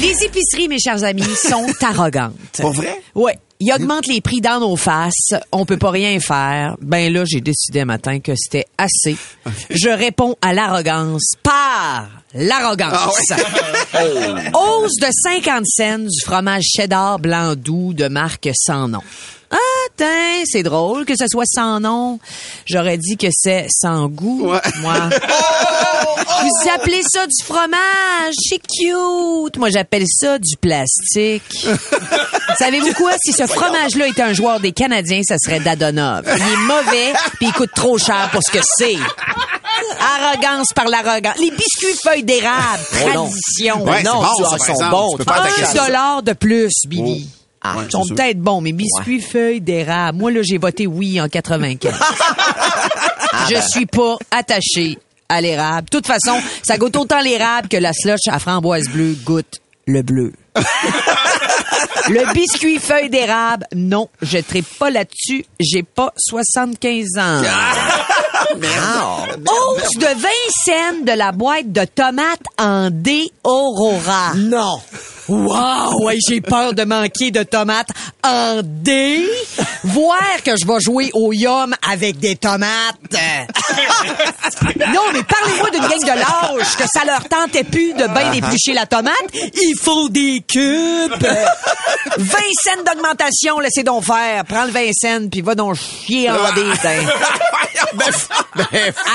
Les épiceries, mes chers amis, sont arrogantes. Pour vrai? Ouais. Ils augmentent les prix dans nos faces. On peut pas rien faire. Ben là, j'ai décidé un matin que c'était assez. Je réponds à l'arrogance par l'arrogance. Hausse de 50 cents du fromage cheddar blanc doux de marque sans nom. C'est drôle que ce soit sans nom. J'aurais dit que c'est sans goût, Ouais. moi. Vous appelez ça du fromage, c'est cute. Moi, j'appelle ça du plastique. Savez-vous quoi? Si ce fromage-là était un joueur des Canadiens, ça serait Dadonov. Il est mauvais, puis il coûte trop cher pour ce que c'est. Arrogance par l'arrogance. Les biscuits feuilles d'érable, tradition. Ouais, non, c'est bon, ça, ça, sont bons. Un dollar de plus, Billy. Ah, Ouais, ils sont peut-être bons, mais biscuits feuilles d'érable. Moi, là, j'ai voté oui en 95. Je suis pas attachée à l'érable. De toute façon, ça goûte autant l'érable que la slush à framboise bleue goûte le bleu. Le biscuit feuille d'érable, non, je ne pas là-dessus. J'ai pas 75 ans. Hausse de 20 cents de la boîte de tomates en D Aurora. Non. Wow, ouais, j'ai peur de manquer de tomates en D. Voir que je vais jouer au yum avec des tomates. non, mais parlez-moi d'une gang de lâches que ça leur tentait plus de bien éplucher la tomate. Il faut des cubes. 20 cents d'augmentation, laissez donc faire. Prends le 20 cents puis va donc chier en D.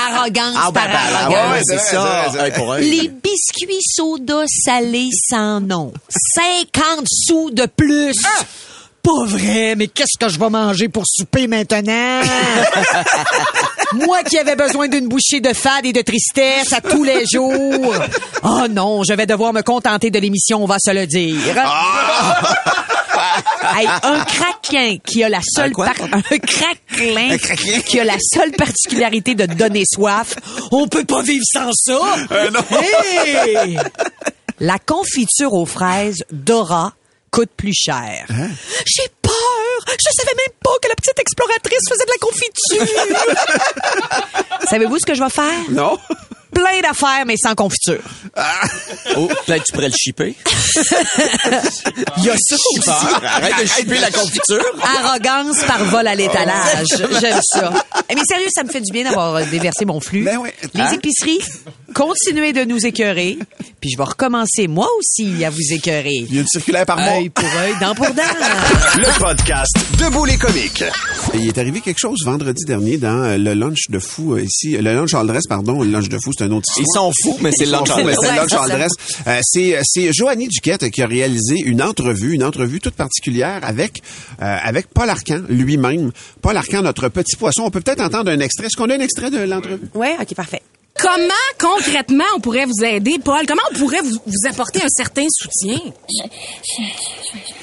Arrogance Ah, ben, par arrogance. ouais, ouais, c'est ça. Hey, pour eux. Les biscuits soda salés sans nom. 50 sous de plus. Pas vrai, mais qu'est-ce que je vais manger pour souper maintenant? Moi qui avais besoin d'une bouchée de fade et de tristesse à tous les jours. Oh non, je vais devoir me contenter de l'émission, on va se le dire. Hey, un craquin qui a la seule quoi? par- un craquelin Un craquelin? qui a la seule particularité de donner soif. On peut pas vivre sans ça. Hey! La confiture aux fraises Dora coûte plus cher. J'ai peur. Je savais même pas que la petite exploratrice faisait de la confiture. Savez-vous ce que je vais faire? Non. Plein d'affaires, mais sans confiture. Oh, peut-être tu pourrais le shipper. Il y a ça aussi. Arrête de shipper la confiture. Arrogance par vol à l'étalage. J'aime ça. Eh, Mais sérieux, ça me fait du bien d'avoir déversé mon flux. Ben oui. Les Hein? épiceries, continuez de nous écœurer. Puis je vais recommencer moi aussi à vous écœurer. Il y a une circulaire par mois. Œil pour œil, dent pour dent. Le podcast Debout les comiques. Il est arrivé quelque chose vendredi dernier dans euh, le lunch de fou euh, ici. Le lunch all dress, pardon. Le lunch de fou, c'est un autre histoire. Ils sont fous, mais c'est all mais dress. c'est Joanie Duquette qui a réalisé une entrevue, une entrevue toute particulière avec euh, avec Paul Arcan lui-même. Paul Arcan, notre petit poisson. On peut peut-être entendre un extrait. Est-ce qu'on a un extrait de l'entrevue? Ouais, ok, parfait. Comment concrètement on pourrait vous aider, Paul? Comment on pourrait vous, vous apporter un certain soutien?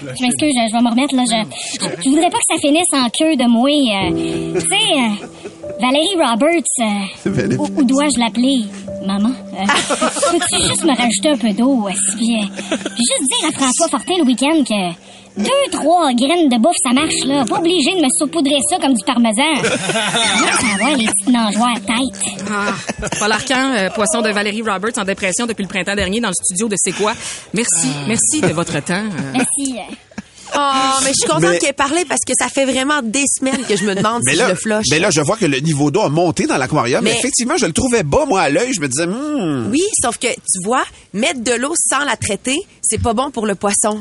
Je m'excuse, je, je vais me remettre là. Je, je voudrais pas que ça finisse en queue de moi. euh, tu sais, euh, Valérie Roberts, euh, où, où dois-je l'appeler? Maman? Euh, Peux-tu juste me rajouter un peu d'eau? puis juste dire à François Fortin le week-end que deux, trois graines de bouffe, ça marche, là. Pas obligé de me saupoudrer ça comme du parmesan. Là, ça va, les petites nageoires tête. Ah, Paul Arcan, euh, poisson de Valérie Roberts en dépression depuis le printemps dernier dans le studio de C'est quoi? Merci, merci de votre temps. euh. Merci. Oh, mais je suis contente Mais- qu'elle ait parlé parce que ça fait vraiment des semaines que je me demande Mais si là, je le flush. mais là, je vois que le niveau d'eau a monté dans l'aquarium. Mais Mais- effectivement, je le trouvais bas, moi, à l'œil. Je me disais, hmm. Oui, sauf que tu vois, mettre de l'eau sans la traiter, c'est pas bon pour le poisson.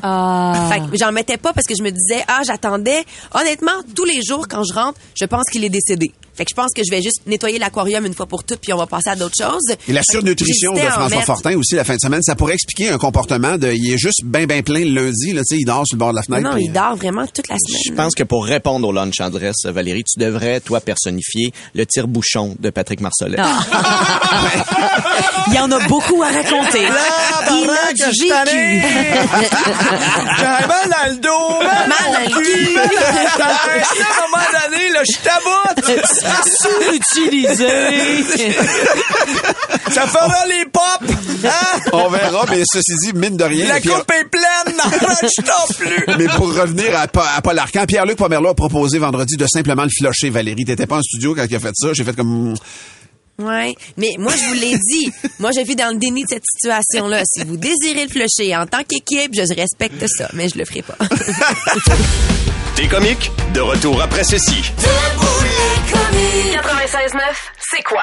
Fait que j'en mettais pas parce que je me disais ah, j'attendais. Honnêtement, tous les jours quand je rentre, je pense qu'il est décédé. Fait que je pense que je vais juste nettoyer l'aquarium une fois pour toutes, puis on va passer à d'autres choses. Et la que surnutrition de François mettre. Fortin aussi la fin de semaine, ça pourrait expliquer un comportement de, il est juste bien ben plein le lundi, là, tu sais, il dort sur le bord de la fenêtre. Non, puis- il dort vraiment toute la semaine. Je pense que pour répondre au lunch adresse, Valérie, tu devrais, toi, personnifier le tire-bouchon de Patrick Marcellet. Ah. Il y en a beaucoup à raconter. Il a du vécu. J'ai mal dans le dos, mal, Mal dans le cul. À un moment donné, là, je taboute. Sous-utilisé. Ça fera les pop. Hein? On verra, mais ceci dit, mine de rien. La Pierre- coupe est pleine. Non, je t'en plus. Mais pour revenir à, Pa- à Paul Arcan, Pierre-Luc Pomerleau a proposé vendredi de simplement le flusher, Valérie. T'étais pas en studio quand il a fait ça? J'ai fait comme... Ouais, mais moi je vous l'ai dit. Moi je vis dans le déni de cette situation-là. Si vous désirez le flusher en tant qu'équipe, je respecte ça, mais je le ferai pas. T'es comique? De retour après ceci. 96.9, c'est quoi?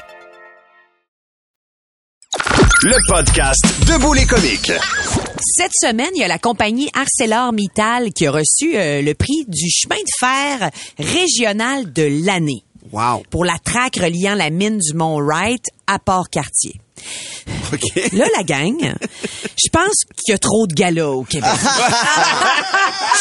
Le podcast Debout les comiques. Cette semaine, il y a la compagnie ArcelorMittal qui a reçu euh, le prix du chemin de fer régional de l'année. Wow. Pour la traque reliant la mine du Mont Wright à Port-Cartier. Là, la gang, je pense qu'il y a trop de galas au Québec.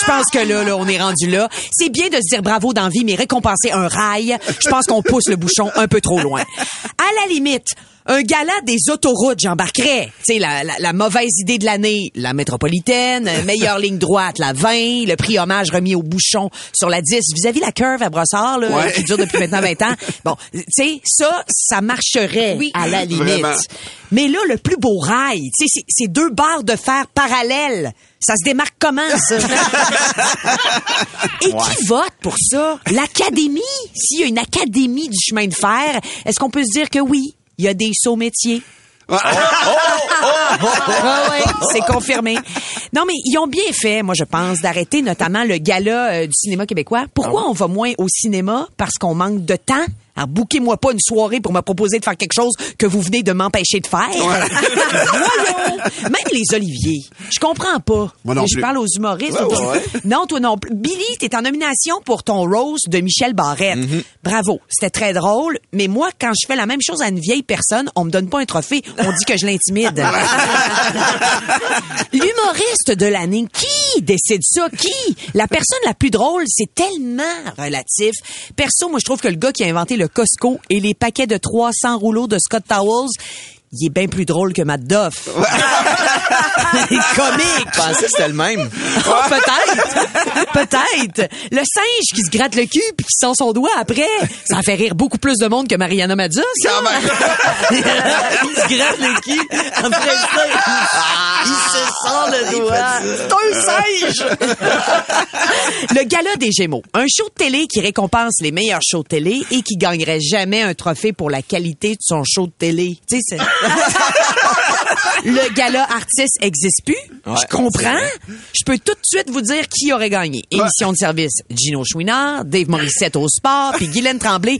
Je pense que là, là, on est rendu là. C'est bien de se dire bravo dans la vie, mais récompenser un rail, je pense qu'on pousse le bouchon un peu trop loin. À la limite, un gala des autoroutes, j'embarquerais. Tu sais, la, la, la mauvaise idée de l'année, la métropolitaine, meilleure ligne droite, la 20, le prix hommage remis au bouchon sur la 10 vis-à-vis la curve à Brossard, là, Ouais. qui dure depuis maintenant 20 ans. Bon, tu sais, ça, ça marcherait à la limite. Vraiment. Mais là, le plus beau rail, tu sais, c'est- c'est deux barres de fer parallèles. Ça se démarque comment, ça? Et qui vote pour ça? L'Académie? S'il y a une Académie du chemin de fer, est-ce qu'on peut se dire que oui, il y a des sauts métiers? Ouais, ouais, c'est confirmé. Non, mais ils ont bien fait, moi, je pense, d'arrêter notamment le gala euh, du cinéma québécois. Pourquoi on va moins au cinéma? Parce qu'on manque de temps? Alors, bouquez-moi pas une soirée pour me proposer de faire quelque chose que vous venez de m'empêcher de faire. Voyons! Même les oliviers. Je comprends pas. Moi non je plus. parle aux humoristes. Ouais, ouais, ouais. Non, toi non plus. Billy, t'es en nomination pour ton rose de Michel Barrette. Mm-hmm. Bravo. C'était très drôle. Mais moi, quand je fais la même chose à une vieille personne, on me donne pas un trophée. On dit que je l'intimide. L'humoriste de l'année, qui décide ça? Qui? La personne la plus drôle, c'est tellement relatif. Perso, moi, je trouve que le gars qui a inventé le Costco et les paquets de 300 rouleaux de Scott Towels, il est bien plus drôle que Matt Duff. Il est comique. Je pensais que c'était le même. Oh, peut-être. Peut-être. Le singe qui se gratte le cul puis qui sent son doigt après, ça fait rire beaucoup plus de monde que Mariana Mazza, ça. il se gratte le cul après ça. Il se sent le doigt. C'est un singe. le gala des Gémeaux. Un show de télé qui récompense les meilleurs shows de télé et qui gagnerait jamais un trophée pour la qualité de son show de télé. Tu sais, c'est... Le gala artiste existe plus. Ouais, je comprends. Je peux tout de suite vous dire qui aurait gagné. Émission de service, Gino Chouinard, Dave Morissette au sport, puis Guylaine Tremblay.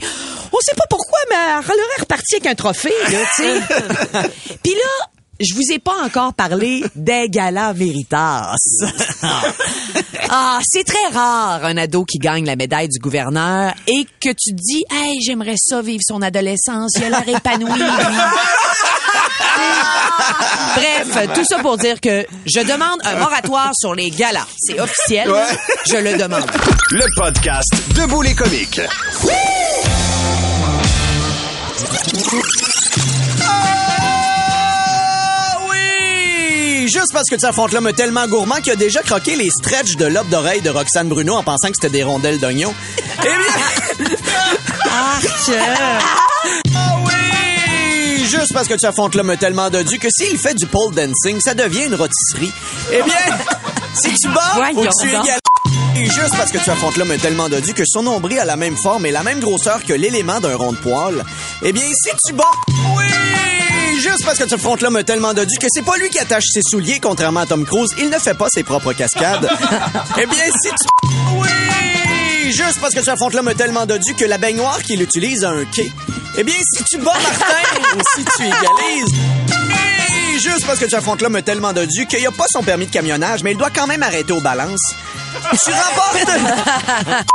On sait pas pourquoi, mais elle aurait reparti avec un trophée, là, tu sais. puis là, je vous ai pas encore parlé des galas Veritas. ah, c'est très rare un ado qui gagne la médaille du gouverneur et que tu te dis, hey, j'aimerais ça vivre son adolescence, il a l'air épanoui. Bref, tout ça pour dire que je demande un moratoire sur les galas. C'est officiel. Ouais. Je le demande. Le podcast Debout les comiques. Ah Juste parce que tu affrontes l'homme tellement gourmand qu'il a déjà croqué les stretches de lobe d'oreille de Roxane Bruno en pensant que c'était des rondelles d'oignon. Eh bien... Ah oui! Juste parce que tu affrontes l'homme tellement dodu que s'il fait du pole dancing, ça devient une rôtisserie. Eh bien, si tu bats, que tu égales... Et juste parce que tu affrontes l'homme tellement dodu que son nombril a la même forme et la même grosseur que l'élément d'un rond de poil, eh bien, si tu bats... Oui! Juste parce que tu affrontes l'homme tellement dodu que c'est pas lui qui attache ses souliers, contrairement à Tom Cruise, il ne fait pas ses propres cascades. eh bien, si tu... Oui! Juste parce que tu affrontes l'homme tellement dodu que la baignoire qu'il utilise a un quai. Eh bien, si tu bats Martin ou si tu égalises... Oui! Juste parce que tu affrontes l'homme tellement dodu qu'il a pas son permis de camionnage, mais il doit quand même arrêter aux balances. Tu remportes...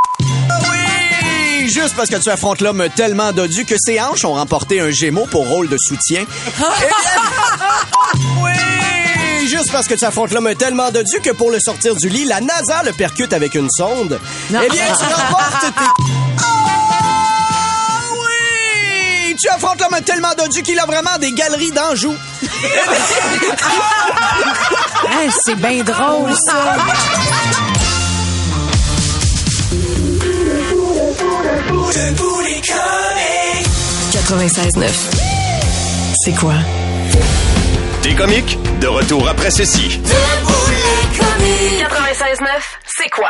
Juste parce que tu affrontes l'homme tellement dodu que ses hanches ont remporté un gémeau pour rôle de soutien. Bien... Oui! Juste parce que tu affrontes l'homme tellement dodu que pour le sortir du lit, la NASA le percute avec une sonde. Eh bien, tu remportes tes... Ah oui! Tu affrontes l'homme tellement dodu qu'il a vraiment des galeries d'Anjou. Hein, c'est bien drôle, ça. Debout les comiques. 96.9. C'est quoi? Des comiques, de retour après ceci. Debout les comiques. 96.9. C'est quoi?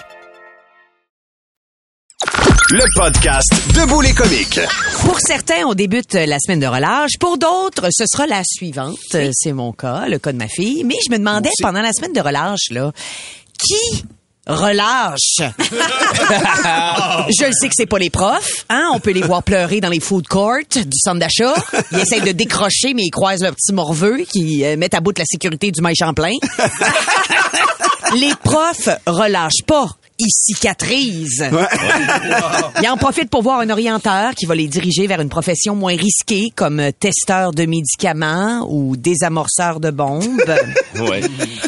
Le podcast Debout les comiques. Pour certains, on débute la semaine de relâche. Pour d'autres, ce sera la suivante. C'est mon cas, le cas de ma fille. Mais je me demandais pendant la semaine de relâche, là, qui relâche? je le sais que c'est pas les profs, hein? On peut les voir pleurer dans les food courts du centre d'achat. Ils essayent de décrocher, mais ils croisent leur petit morveux qui euh, met à bout de la sécurité du maïs Champlain. les profs relâchent pas. Ils cicatrisent. Ils en profitent pour voir un orienteur qui va les diriger vers une profession moins risquée comme euh, testeur de médicaments ou désamorceur de bombes. Ouais.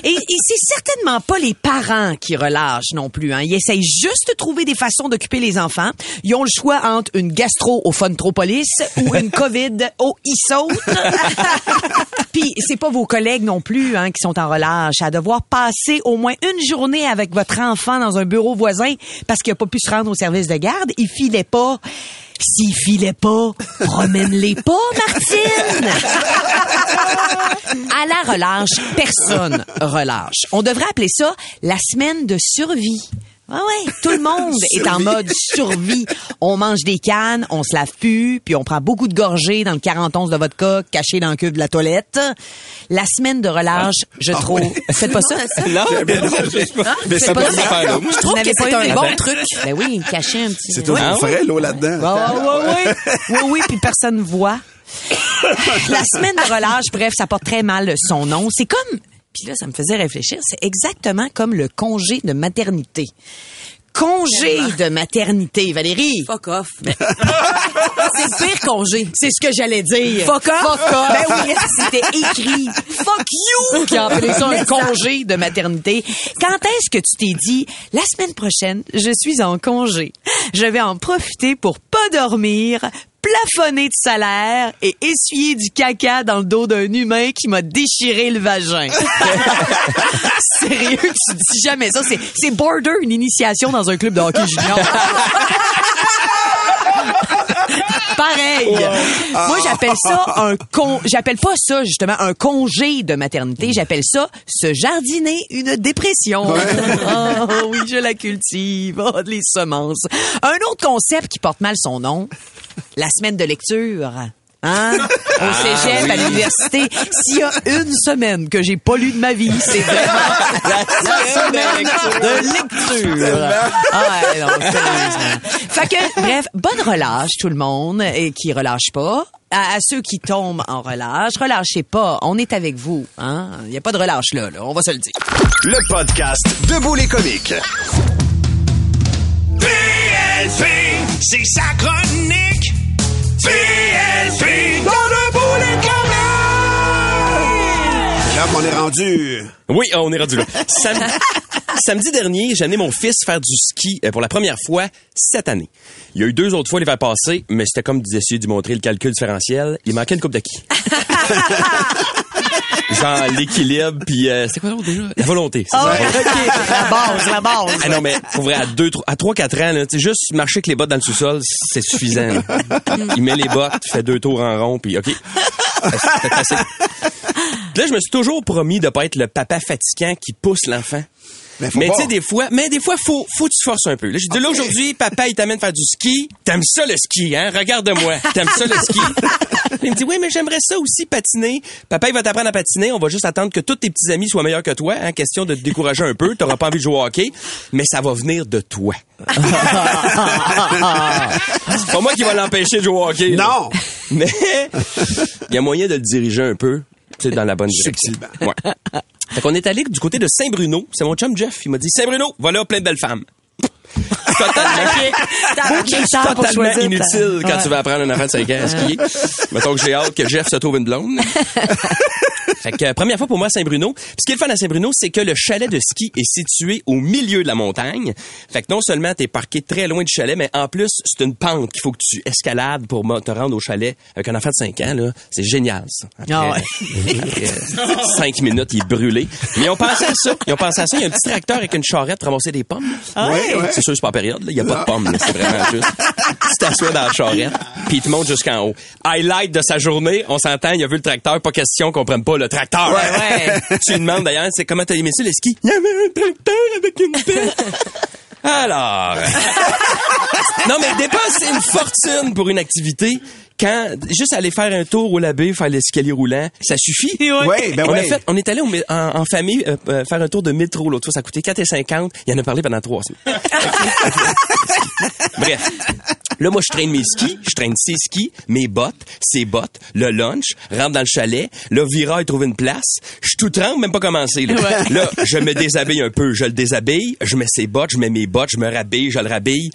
Et, et c'est certainement pas les parents qui relâchent non plus. Hein. Ils essayent juste de trouver des façons d'occuper les enfants. Ils ont le choix entre une gastro au Funtropolis ou une COVID au ISO. Puis c'est pas vos collègues non plus hein, qui sont en relâche à devoir passer au moins une journée avec votre enfant dans un bureau voisin parce qu'il a pas pu se rendre au service de garde. Il filait pas. S'il filait pas, promène-les pas, Martine! À la relâche, personne relâche. On devrait appeler ça la semaine de survie. Ah ouais, tout le monde est en mode survie. On mange des cannes, on se lave plus, puis on prend beaucoup de gorgées dans le 41 de vodka caché dans le cuve de la toilette. La semaine de relâche, je trouve. Faites pas ça? Non, mais non, mais Faites ça pas peut ça? se faire, là. Moi, je Vous trouve n'avez que pas c'est eu un bon trucs. Ben oui, cacher un petit. C'est toujours Ouais. frais, l'eau là-dedans. Ah, ouais, ouais. Oui, oui, puis personne voit. La semaine de relâche, bref, ça porte très mal son nom. C'est comme, puis là, ça me faisait réfléchir, c'est exactement comme le congé de maternité. Congé de maternité, Valérie. Fuck off. C'est ce que j'allais dire. Fuck off. Fuck off. Ben oui, c'était écrit. Fuck you qui a appelé ça un congé de maternité. Quand est-ce que tu t'es dit, la semaine prochaine, je suis en congé. Je vais en profiter pour pas dormir, plafonner de salaire et essuyer du caca dans le dos d'un humain qui m'a déchiré le vagin. Sérieux, tu dis jamais ça. C'est border une initiation dans un club de hockey junior. Pareil. Moi, j'appelle ça un con. J'appelle pas ça justement un congé de maternité. J'appelle ça se jardiner une dépression. Oh oui, je la cultive. Oh, les semences. Un autre concept qui porte mal son nom, la semaine de lecture. Hein? Au Ah, cégep, à l'université. S'il y a une semaine que j'ai pas lu de ma vie, c'est vraiment la semaine de lecture. Ah ouais, non, sérieusement. Fait que, bref, bonne relâche, tout le monde, et qui relâche pas. À, à ceux qui tombent en relâche, relâchez pas. On est avec vous. Hein? Il n'y a pas de relâche là, là. On va se le dire. Le podcast Debout les comiques. PLP, c'est sa chronique. PLP, dans le bout les Là, on est rendu. Oui, on est rendu là. Sam- samedi dernier, j'ai amené mon fils faire du ski euh, pour la première fois cette année. Il y a eu deux autres fois l'hiver passé, mais c'était comme d'essayer de montrer le calcul différentiel. Il manquait une coupe de qui? Genre l'équilibre, puis euh, c'était quoi l'autre déjà? La volonté. c'est Ah ça. La base, la base. Ah non, mais pour vrai, à deux, trois- à 3-4 ans, là, juste marcher avec les bottes dans le sous-sol, c'est suffisant. là. Il met les bottes, fait deux tours en rond, puis OK. C'est Là, je me suis toujours promis de pas être le papa fatigant qui pousse l'enfant. Mais tu sais, des fois, mais des fois, faut, faut que tu forces un peu. Là, j'ai dit, là, aujourd'hui, papa, il t'amène faire du ski. T'aimes ça, le ski, hein? Regarde-moi. T'aimes ça, le ski? Il me dit, oui, mais j'aimerais ça aussi patiner. Papa, il va t'apprendre à patiner. On va juste attendre que tous tes petits amis soient meilleurs que toi. Hein? Question de te décourager un peu. T'auras pas envie de jouer au hockey. Mais ça va venir de toi. C'est pas moi qui va l'empêcher de jouer au hockey. là. Non. Mais il y a moyen de le diriger un peu, tu sais, dans la bonne direction. Ouais. Fait qu'on est allé du côté de Saint-Bruno. C'est mon chum Jeff. Il m'a dit, Saint-Bruno, voilà plein de belles femmes. Totalement, pour totalement choisir inutile quand Ouais. tu vas apprendre un enfant de 5 ans à skier. Mettons que j'ai hâte que Jeff se trouve une blonde. Fait que euh, première fois pour moi à Saint-Bruno. Puis ce qui est le fun à Saint-Bruno, c'est que le chalet de ski est situé au milieu de la montagne. Fait que non seulement t'es parqué très loin du chalet, mais en plus c'est une pente qu'il faut que tu escalades pour te rendre au chalet avec un enfant de 5 ans là. C'est génial ça. Après, Ah ouais. après, euh, cinq minutes, il est brûlé. Mais ils ont pensé à ça. Ils ont pensé à ça. Il y a un petit tracteur avec une charrette pour ramasser des pommes. Ah ouais? C'est sûr, c'est période. Il y a pas de pommes. là. C'est vraiment juste. Tu t'assois dans la charrette, puis il te monte jusqu'en haut. Highlight de sa journée, on s'entend, il a vu le tracteur. Pas question qu'on prenne pas le tracteur. Ouais, ouais. tu lui demandes d'ailleurs, c'est comment t'as aimé ça, le ski? Il y avait un tracteur avec une pelle. Alors. non, mais dépenser une fortune pour une activité. Quand juste aller faire un tour au labé, faire l'escalier roulant, ça suffit. Ouais, ben on a ouais. fait, on est allé en, en famille euh, euh, faire un tour de métro l'autre fois, ça a coûté 4,50. Il en a parlé pendant trois semaines. Bref. Là, moi, je traîne mes skis, je traîne ses skis, mes bottes, ses bottes, le lunch, rentre dans le chalet, là, Vira, il trouve une place, je suis tout tremble, même pas commencé, là. Ouais. Là, je me déshabille un peu, je le déshabille, je mets ses bottes, je mets mes bottes, je me rhabille, je le rhabille.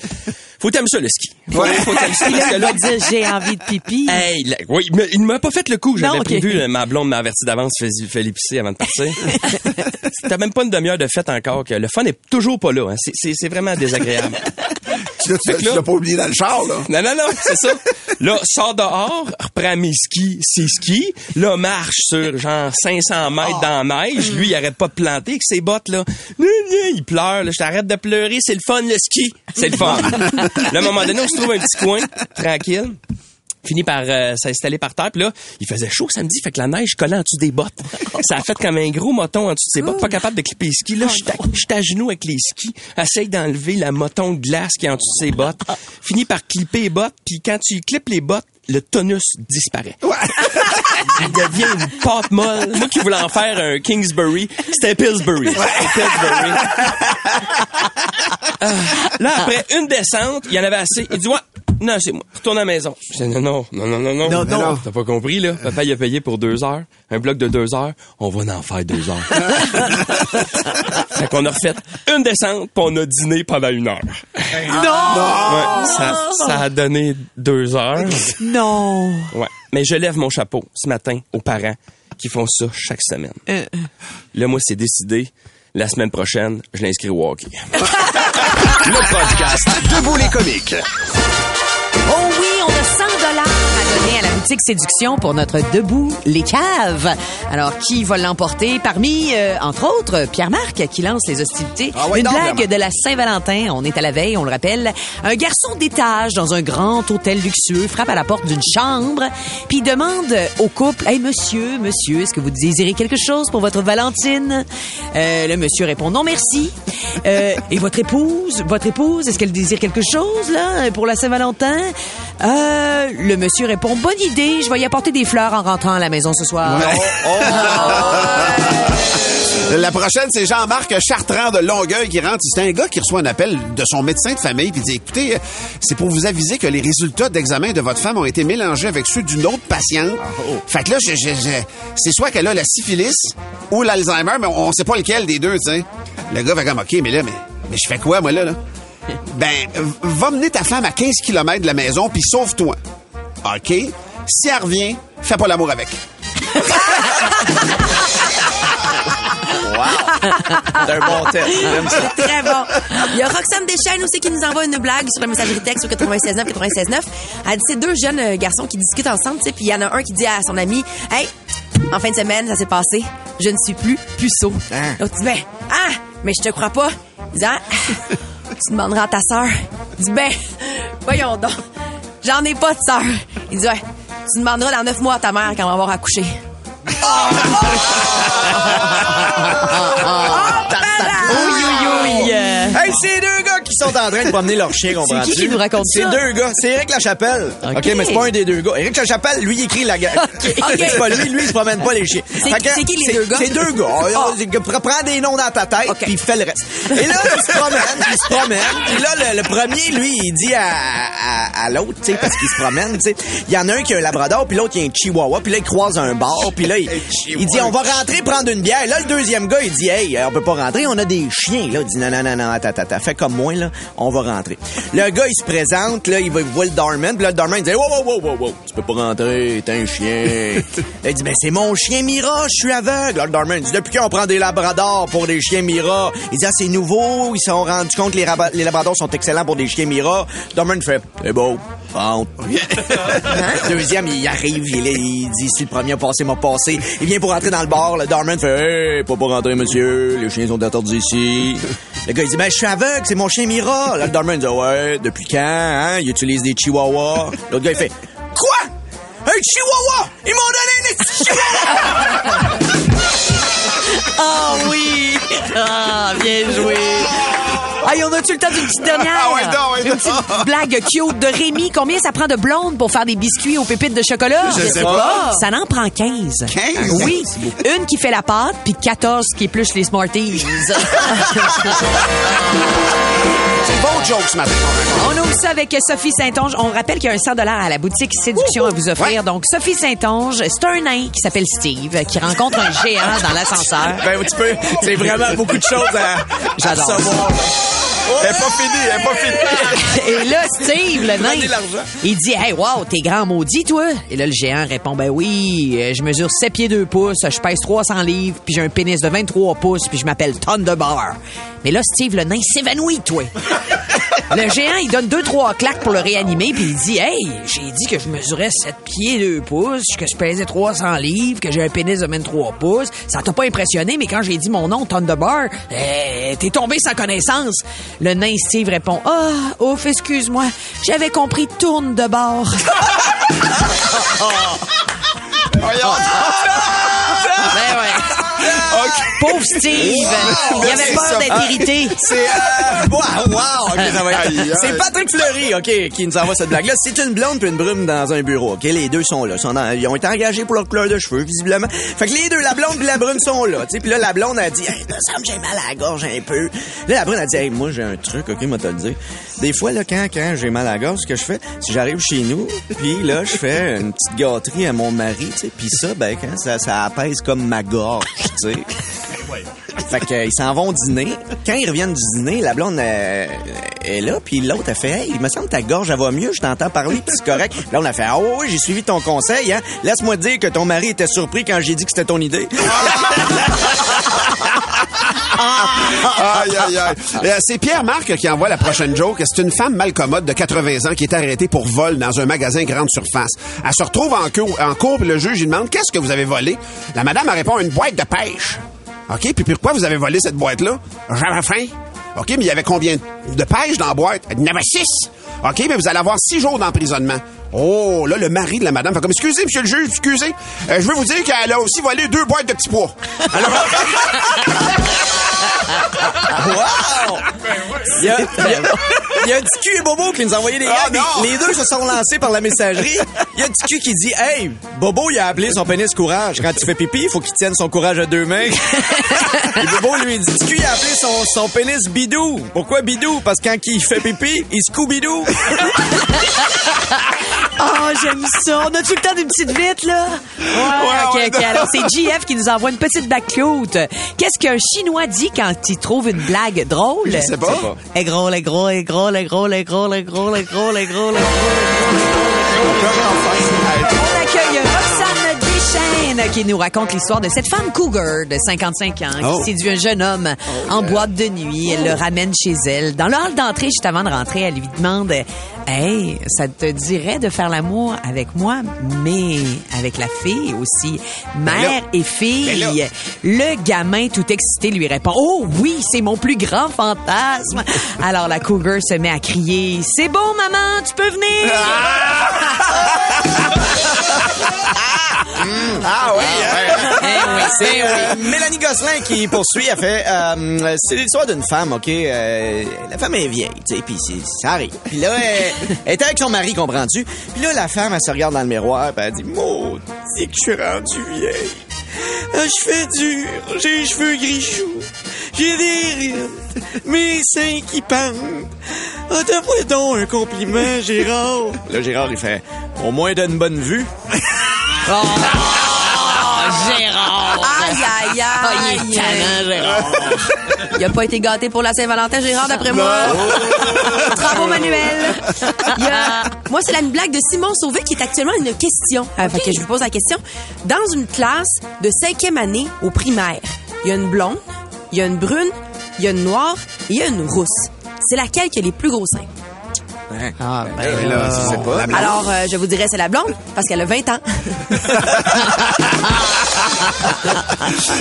Faut t'aimer ça, le ski. Ouais. faut t'aimer ça, parce que là, dire, j'ai envie de pipi. Hey, là, oui, mais il ne m'a pas fait le coup. J'avais Non, ok. prévu, euh, ma blonde m'a averti d'avance, fais, fais l'épicer avant de partir. T'as même pas une demi-heure de fête encore, que le fun est toujours pas là. hein. C'est vraiment désagréable. Tu l'as- pas oublié dans le char, là. Non, non, non, c'est ça. Là, sors dehors, reprends mes skis, ses skis. Là, marche sur genre 500 mètres dans la neige. Lui, il arrête pas de planter avec ses bottes, là. Il pleure, là. Je t'arrête de pleurer, c'est le fun, le ski. C'est le fun. là, à un moment donné, on se trouve un petit coin, tranquille. Fini par euh, s'installer par terre. Puis là, il faisait chaud samedi, fait que la neige collait en dessous des bottes. Ça a fait comme un gros moton en dessous de ses bottes, pas capable de clipper les skis. Là, j'étais à- j'étais à genoux avec les skis, essaye d'enlever la moton de glace qui est en dessous de ses bottes. Fini par clipper les bottes, puis quand tu clips les bottes, le tonus disparaît. Il devient une pâte molle. Moi qui voulais en faire un Kingsbury, c'était Pillsbury. C'était Pillsbury. Ah, là, après une descente, il y en avait assez. Il dit, ouais, non, c'est moi. Retourne à la maison. Je dis, non, non, non, non, non, non. Non, non. T'as pas compris, là? Papa, il a payé pour deux heures. Un bloc de deux heures. On va en faire deux heures. fait qu'on a refait une descente, puis on a dîné pendant une heure. Ouais, ça, ça a donné deux heures. Non. Ouais. Mais je lève mon chapeau ce matin aux parents qui font ça chaque semaine. Euh, Là, moi, c'est décidé. La semaine prochaine, je l'inscris au hockey. Le podcast Debout les comiques. Oh oui, on a 100 dollars à la boutique Séduction pour notre Debout les caves. Alors, qui va l'emporter? Parmi, euh, entre autres, Pierre-Marc qui lance les hostilités. Ah ouais, Une blague de la Saint-Valentin. On est à la veille, on le rappelle. Un garçon d'étage dans un grand hôtel luxueux frappe à la porte d'une chambre puis demande au couple, « Hey, monsieur, monsieur, est-ce que vous désirez quelque chose pour votre Valentine? Euh, le monsieur répond, « Non, merci. Euh, et votre épouse? Votre épouse, est-ce qu'elle désire quelque chose, là, pour la Saint-Valentin? Euh, le monsieur répond, bonne idée, je vais y apporter des fleurs en rentrant à la maison ce soir. La prochaine, c'est Jean-Marc Chartrand de Longueuil qui rentre. C'est un gars qui reçoit un appel de son médecin de famille puis dit écoutez, euh, c'est pour vous aviser que les résultats d'examen de votre femme ont été mélangés avec ceux d'une autre patiente. Fait que là, je- je- je- c'est soit qu'elle a la syphilis ou l'Alzheimer, mais on, on sait pas lequel des deux, tu sais. Le gars va comme OK, mais là, mais, mais je fais quoi moi là, là? Ben, va mener ta femme à 15 km de la maison puis sauve-toi. OK? Si elle revient, fais pas l'amour avec. C'est un bon test. J'aime ça. C'est très bon. Il y a Roxane Deschaines aussi qui nous envoie une blague sur la messagerie texte au 96.9, 96.9. Elle dit, c'est deux jeunes euh, garçons qui discutent ensemble, tu sais, puis il y en a un qui dit à son ami, hey, en fin de semaine, ça s'est passé, je ne suis plus puceau. L'autre dit, ben, ah, mais je te crois pas. Il dit, ah, tu demanderas à ta sœur. Il dit, ben, voyons donc, j'en ai pas de sœur. Il dit, ouais, tu demanderas dans neuf mois à ta mère quand on va avoir accouché. Oui, oui, oui. Hey, deux gars sont en train de promener leur chien, comprends-tu? qui qui nous raconte C'est deux gars. C'est Éric Lachapelle. OK, OK. mais c'est pas un des deux gars. Éric Lachapelle, lui, il écrit la gueule. c'est pas lui, lui, il se promène pas les chiens. C'est- c'est qui les deux gars? C'est deux gars. Ah. Prends- des noms dans ta tête, puis il fait le reste. Et là, il se promène, il se promène. Puis là, le, le premier, lui, il dit à, à, à l'autre, tu sais, parce qu'il se promène, tu sais, il y en a un qui a un labrador, puis l'autre, il y a un chihuahua, puis là, il croise un bar, puis là, il, il dit, on va rentrer prendre une bière. Là, le deuxième gars, il dit, hey, on peut pas rentrer, on a des chiens. Là, il dit, non, non, non, non, attends, attends, fais comme moi, là, on va rentrer. Le gars, il se présente, là, il va voir le doorman, puis là, le doorman, il dit, wow, wow, wow, wow, wow, tu peux pas rentrer, t'es un chien. Là, il dit, ben, c'est mon chien Mira, je suis aveugle. Là, le doorman, il dit, depuis quand on prend des labradors pour des chiens Mira? Il dit, ah, c'est nouveau, ils se sont rendus compte que les, labradors sont excellents pour des chiens Mira. Le doorman fait, c'est beau, rentre. Le Deuxième, il arrive, il, est- il dit si le premier a passé, m'a passé. Il vient pour rentrer dans le bar. Le doorman fait Hey, pas pour rentrer, monsieur. Les chiens sont interdits ici. Le gars, il dit Ben, je suis aveugle, c'est mon chien Mira. Là, le doorman dit Ouais, depuis quand, hein? Il utilise des chihuahuas? L'autre gars, il fait Quoi? Un chihuahua! Ils m'ont donné un chihuahua! Ah oui! Ah, bien joué! Hey, on a-tu le temps d'une petite dernière? Ah ouais, non, ouais, Une petite blague cute de Rémi. Combien ça prend de blondes pour faire des biscuits aux pépites de chocolat? Je sais pas. Ça en prend 15. 15? Oui. Une qui fait la pâte, puis 14 qui épluche les Smarties. C'est bon joke ce matin. On ouvre ça avec Sophie Saint-Onge. On rappelle qu'il y a un 100 à la boutique Séduction à vous offrir. Donc, Sophie Saint-Onge, c'est un nain qui s'appelle Steve, qui rencontre un géant dans l'ascenseur. Ben, tu peux. C'est vraiment beaucoup de choses à, à J'adore. savoir. Elle pas finie, elle pas finie. Et là, Steve, le nain, il dit Hey, wow, t'es grand maudit, toi. Et là, le géant répond Ben oui, euh, je mesure 7 pieds 2 pouces, je pèse 300 livres, puis j'ai un pénis de 23 pouces, puis je m'appelle Thunderbar. Mais là, Steve, le nain, s'évanouit, toi. Le géant, il donne deux, trois claques pour le réanimer, puis il dit Hey, j'ai dit que je mesurais 7 pieds 2 pouces, que je pesais 300 livres, que j'ai un pénis de 23 pouces. Ça t'a pas impressionné, mais quand j'ai dit mon nom, Thunderbar, euh, t'es tombé sans connaissance. Le nain Steve répond Ah, ouf, excuse-moi, j'avais compris tourne de bord. Ben ouais. Pauvre Steve, il avait C'est peur d'être irrité. C'est euh, wow, wow, ok, ça va être-. C'est Patrick Fleury, ok, qui nous envoie cette blague-là. C'est une blonde puis une brume dans un bureau, ok? Les deux sont là, Ils ont été engagés pour leur couleur de cheveux, visiblement. Fait que les deux, la blonde puis la brune sont là, tu sais. Puis là, la blonde a dit, hey, me semble j'ai mal à la gorge un peu. Là, la brune a dit, hey, moi j'ai un truc, ok, moi te le dire. Des fois là, quand quand j'ai mal à la gorge, ce que je fais, si j'arrive chez nous, puis là, je fais une petite gâterie à mon mari, tu sais. Puis ça, ben quand ça, ça apaise comme ma gorge, Fait qu'ils s'en vont dîner. Quand ils reviennent du dîner, la blonde euh, est là, puis l'autre a fait Hey, il me semble que ta gorge elle va mieux, je t'entends parler, puis c'est correct. Là, on a fait Ah oui, oui, j'ai suivi ton conseil, hein. Laisse-moi dire que ton mari était surpris quand j'ai dit que c'était ton idée. Aïe, aïe, aïe. Euh, C'est Pierre-Marc qui envoie la prochaine joke. C'est une femme malcommode de 80 ans qui est arrêtée pour vol dans un magasin grande surface. Elle se retrouve en cours, en le juge lui demande Qu'est-ce que vous avez volé? La madame répond Une boîte de pêche. OK, puis pourquoi vous avez volé cette boîte-là? J'avais faim. OK, mais il y avait combien de pêches dans la boîte? Il y en avait six. OK, mais vous allez avoir six jours d'emprisonnement. Oh, là, le mari de la madame fait comme, excusez, monsieur le juge, excusez. Euh, je veux vous dire qu'elle a aussi volé deux boîtes de petits pois. Wow! Il y a, il y a- il y a Ticu et Bobo qui nous ont envoyé des Ah, non! Les deux se sont lancés par la messagerie. Il y a Ticu qui dit Hey, Bobo, il a appelé son pénis courage. Quand tu fais pipi, il faut qu'il tienne son courage à deux mains. et Bobo lui dit Ticu, il a appelé son, son pénis bidou. Pourquoi bidou? Parce que quand il fait pipi, il scooby-doo. Oh, j'aime ça. On a-tu le temps d'une petite vite, là? Ouais, ok, ok. Alors, c'est JF qui nous envoie une petite blague cute. Qu'est-ce qu'un Chinois dit quand tu trouves une blague drôle? Je sais pas. Elle drôle, elle drôle, elle drôle, elle drôle, elle drôle, elle drôle, elle drôle, elle drôle, On accueille Roxane Deschaines qui nous raconte l'histoire de cette femme cougar de 55 ans qui séduit un jeune homme en boîte de nuit. Elle le ramène chez elle. Dans le hall d'entrée, juste avant de rentrer, elle lui demande Hey, ça te dirait de faire l'amour avec moi, mais avec la fille aussi. Mère Ben là- et fille. Ben là- Le gamin tout excité lui répond Oh oui, c'est mon plus grand fantasme. Alors la cougar se met à crier C'est bon, maman, tu peux venir. Ah oui, hein? C'est euh, Mélanie Gosselin qui poursuit. Elle fait, euh, c'est l'histoire d'une femme, ok? euh, la femme est vieille, tu sais, puis ça arrive. Puis là, elle, elle était avec son mari, comprends-tu? Puis là, la femme, elle se regarde dans le miroir, puis elle dit, maudit que je suis rendue vieille. Ah, je fais dur, j'ai les cheveux gris choux, j'ai des rides, mes seins qui pendent. Ah, donne-moi donc un compliment, Gérard. Là, Gérard, il fait, au moins d'une bonne vue. Gérard. Aïe, aïe, Ah, il aïe. est tannant, Gérard. Il a pas été gâté pour la Saint-Valentin, Gérard, d'après moi. Bravo, Manuel. Il y a- Moi, c'est la blague de Simon Sauvé qui est actuellement une question. Euh, fait que je vous pose la question. Dans une classe de cinquième année au primaire, il y a une blonde, il y a une brune, il y a une noire et il y a une rousse. C'est laquelle qui a les plus gros seins? Ah, Ben là, pas. La blonde. Alors, euh, je vous dirais c'est la blonde parce qu'elle a 20 ans.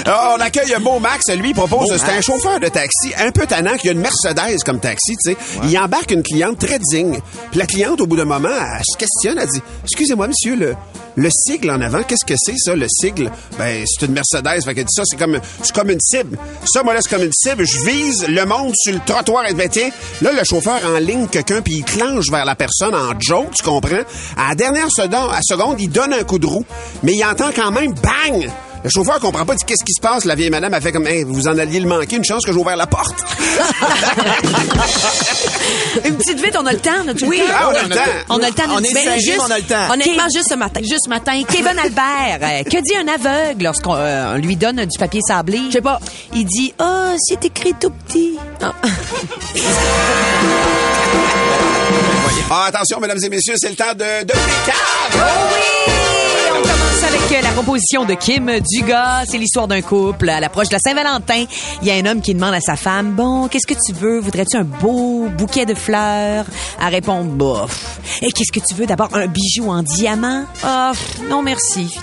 Ah, on accueille Beau Max. Lui, il propose, c'est un chauffeur de taxi un peu tannant qui a une Mercedes comme taxi, tu sais. Il embarque une cliente très digne. Puis la cliente, au bout d'un moment, elle se questionne, elle dit, excusez-moi, monsieur, le, le sigle en avant, qu'est-ce que c'est, ça, le sigle? Ben, c'est une Mercedes. Fait qu'elle dit ça, c'est comme, c'est comme une cible. Ça, moi, là, c'est comme une cible. Je vise le monde sur le trottoir. Et ben, tiens, là, le chauffeur en ligne quelqu'un, puis il clenche vers la personne en joke, tu comprends? À la dernière seconde, à seconde, il donne un coup de roue. Mais il entend quand même, bang! Le chauffeur comprend pas, dit qu'est-ce qui se passe? La vieille madame a fait comme, hey, vous en alliez le manquer, une chance que j'ai ouvert la porte. Une petite vite, on a le temps. notre- Oui, Ah, on a le temps. On a le temps. On est Ben, juste- on a le temps. Honnêtement, juste ce matin. Juste ce matin. Kevin Albert, euh, que dit un aveugle lorsqu'on euh, lui donne du papier sablé? Je sais pas. Il dit, ah, c'est écrit tout petit. Ah, attention, mesdames et messieurs, c'est le temps de, de Oh oui! On commence avec euh, la proposition de Kim Dugas. C'est l'histoire d'un couple. À l'approche de la Saint-Valentin, il y a un homme qui demande à sa femme, bon, qu'est-ce que tu veux? Voudrais-tu un beau bouquet de fleurs? Elle répond, bof. Et qu'est-ce que tu veux? D'abord, un bijou en diamant? Pff, non, merci.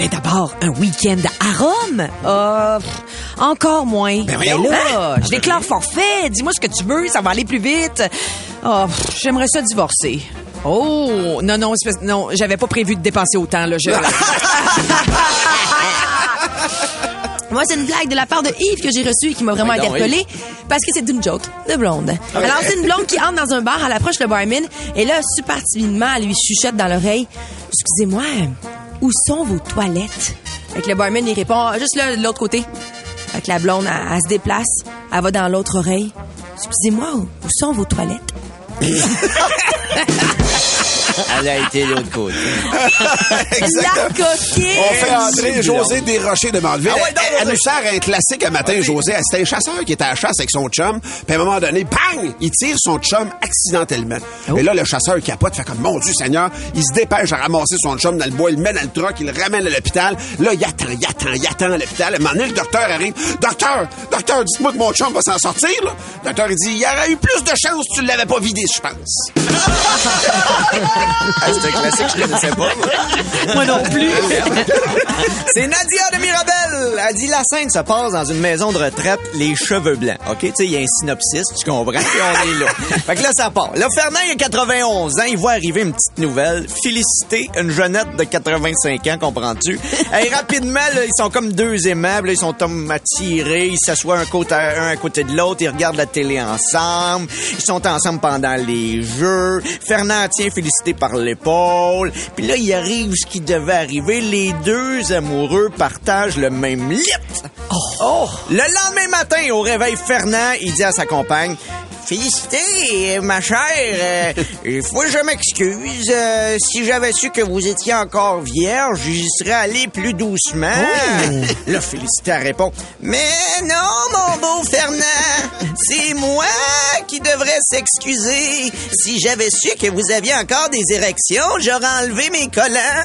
Ben d'abord, un week-end à Rome? Ah, pff, encore moins. Ben, voyons. là, je déclare forfait. Dis-moi ce que tu veux, ça va aller plus vite. Ah, pff, j'aimerais ça divorcer. Oh, non, non, non, j'avais pas prévu de dépenser autant, là. Je... Moi, c'est une blague de la part de Yves que j'ai reçue et qui m'a vraiment Oui, donc, interpellée parce que c'est une joke de blonde. Alors, c'est une blonde qui entre dans un bar, elle approche le barman et là, super timidement, elle lui chuchote dans l'oreille Excusez-moi, où sont vos toilettes? Fait que le barman, il répond Ah, juste là, de l'autre côté. Fait la blonde, elle, elle se déplace, elle va dans l'autre oreille. Excusez-moi, où sont vos toilettes? Elle a été de l'autre côté. On fait entrer José Desrochers de Mandeville. Ah ouais, elle, nous sert un classique un matin, José. C'était un chasseur qui était à la chasse avec son chum. Puis à un moment donné, bang! Il tire son chum accidentellement. Et là, le chasseur capote, fait comme, mon Dieu Seigneur, il se dépêche à ramasser son chum dans le bois, il le met dans le truck, il le ramène à l'hôpital. Là, il attend, il attend, il attend à l'hôpital. À un moment donné, le docteur arrive. Docteur, docteur, dites-moi que mon chum va s'en sortir, là. Le docteur, il dit, il y aurait eu plus de chance si tu l'avais pas vidé, je pense. Ah, c'est un classique que je connaissais pas. moi. Moi non plus. C'est Nadia de Mirabel. Elle dit la scène se passe dans une maison de retraite, les cheveux blancs. OK? Tu sais, il y a un synopsis, tu comprends? Et on est là. Fait que là, ça part. Là, Fernand, il a 91 ans. Il voit arriver une petite nouvelle. Féliciter une jeunette de 85 ans, comprends-tu? Et rapidement, là, ils sont comme deux aimables. là, ils sont comme attirés. Ils s'assoient un, côté à, un à côté de l'autre. Ils regardent la télé ensemble. Ils sont ensemble pendant les jeux. Fernand tient félicité par l'épaule. Puis là, il arrive ce qui devait arriver. Les deux amoureux partagent le même lit. Oh. Le lendemain matin, au réveil, Fernand, il dit à sa compagne, Félicité, ma chère. Euh, Il faut que je m'excuse. Euh, si j'avais su que vous étiez encore vierge, j'y serais allé plus doucement. Là, Félicité répond. Mais non, mon beau Fernand, c'est moi qui devrais s'excuser. Si j'avais su que vous aviez encore des érections, j'aurais enlevé mes collants.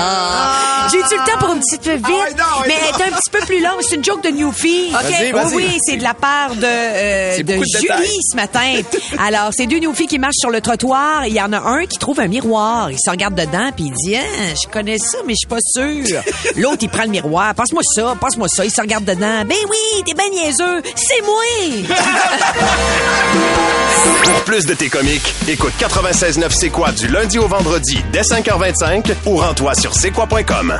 le temps pour une petite vite? mais elle est un petit peu plus longue. C'est une joke de Newfie. OK? Vas-y, Oui, vas-y. oui, c'est de la part de, euh, de de Julie détails. ce matin. Alors, c'est deux Newfies qui marchent sur le trottoir. Il y en a un qui trouve un miroir. Il se regarde dedans puis il dit, ah, je connais ça, mais je suis pas sûr. L'autre, il prend le miroir. Passe-moi ça, passe-moi ça. Il se regarde dedans. Ben oui, t'es ben niaiseux. C'est moi! Pour plus de tes comiques, écoute 96.9 C'est quoi du lundi au vendredi dès 5h25 ou rends-toi sur c'est quoi.com.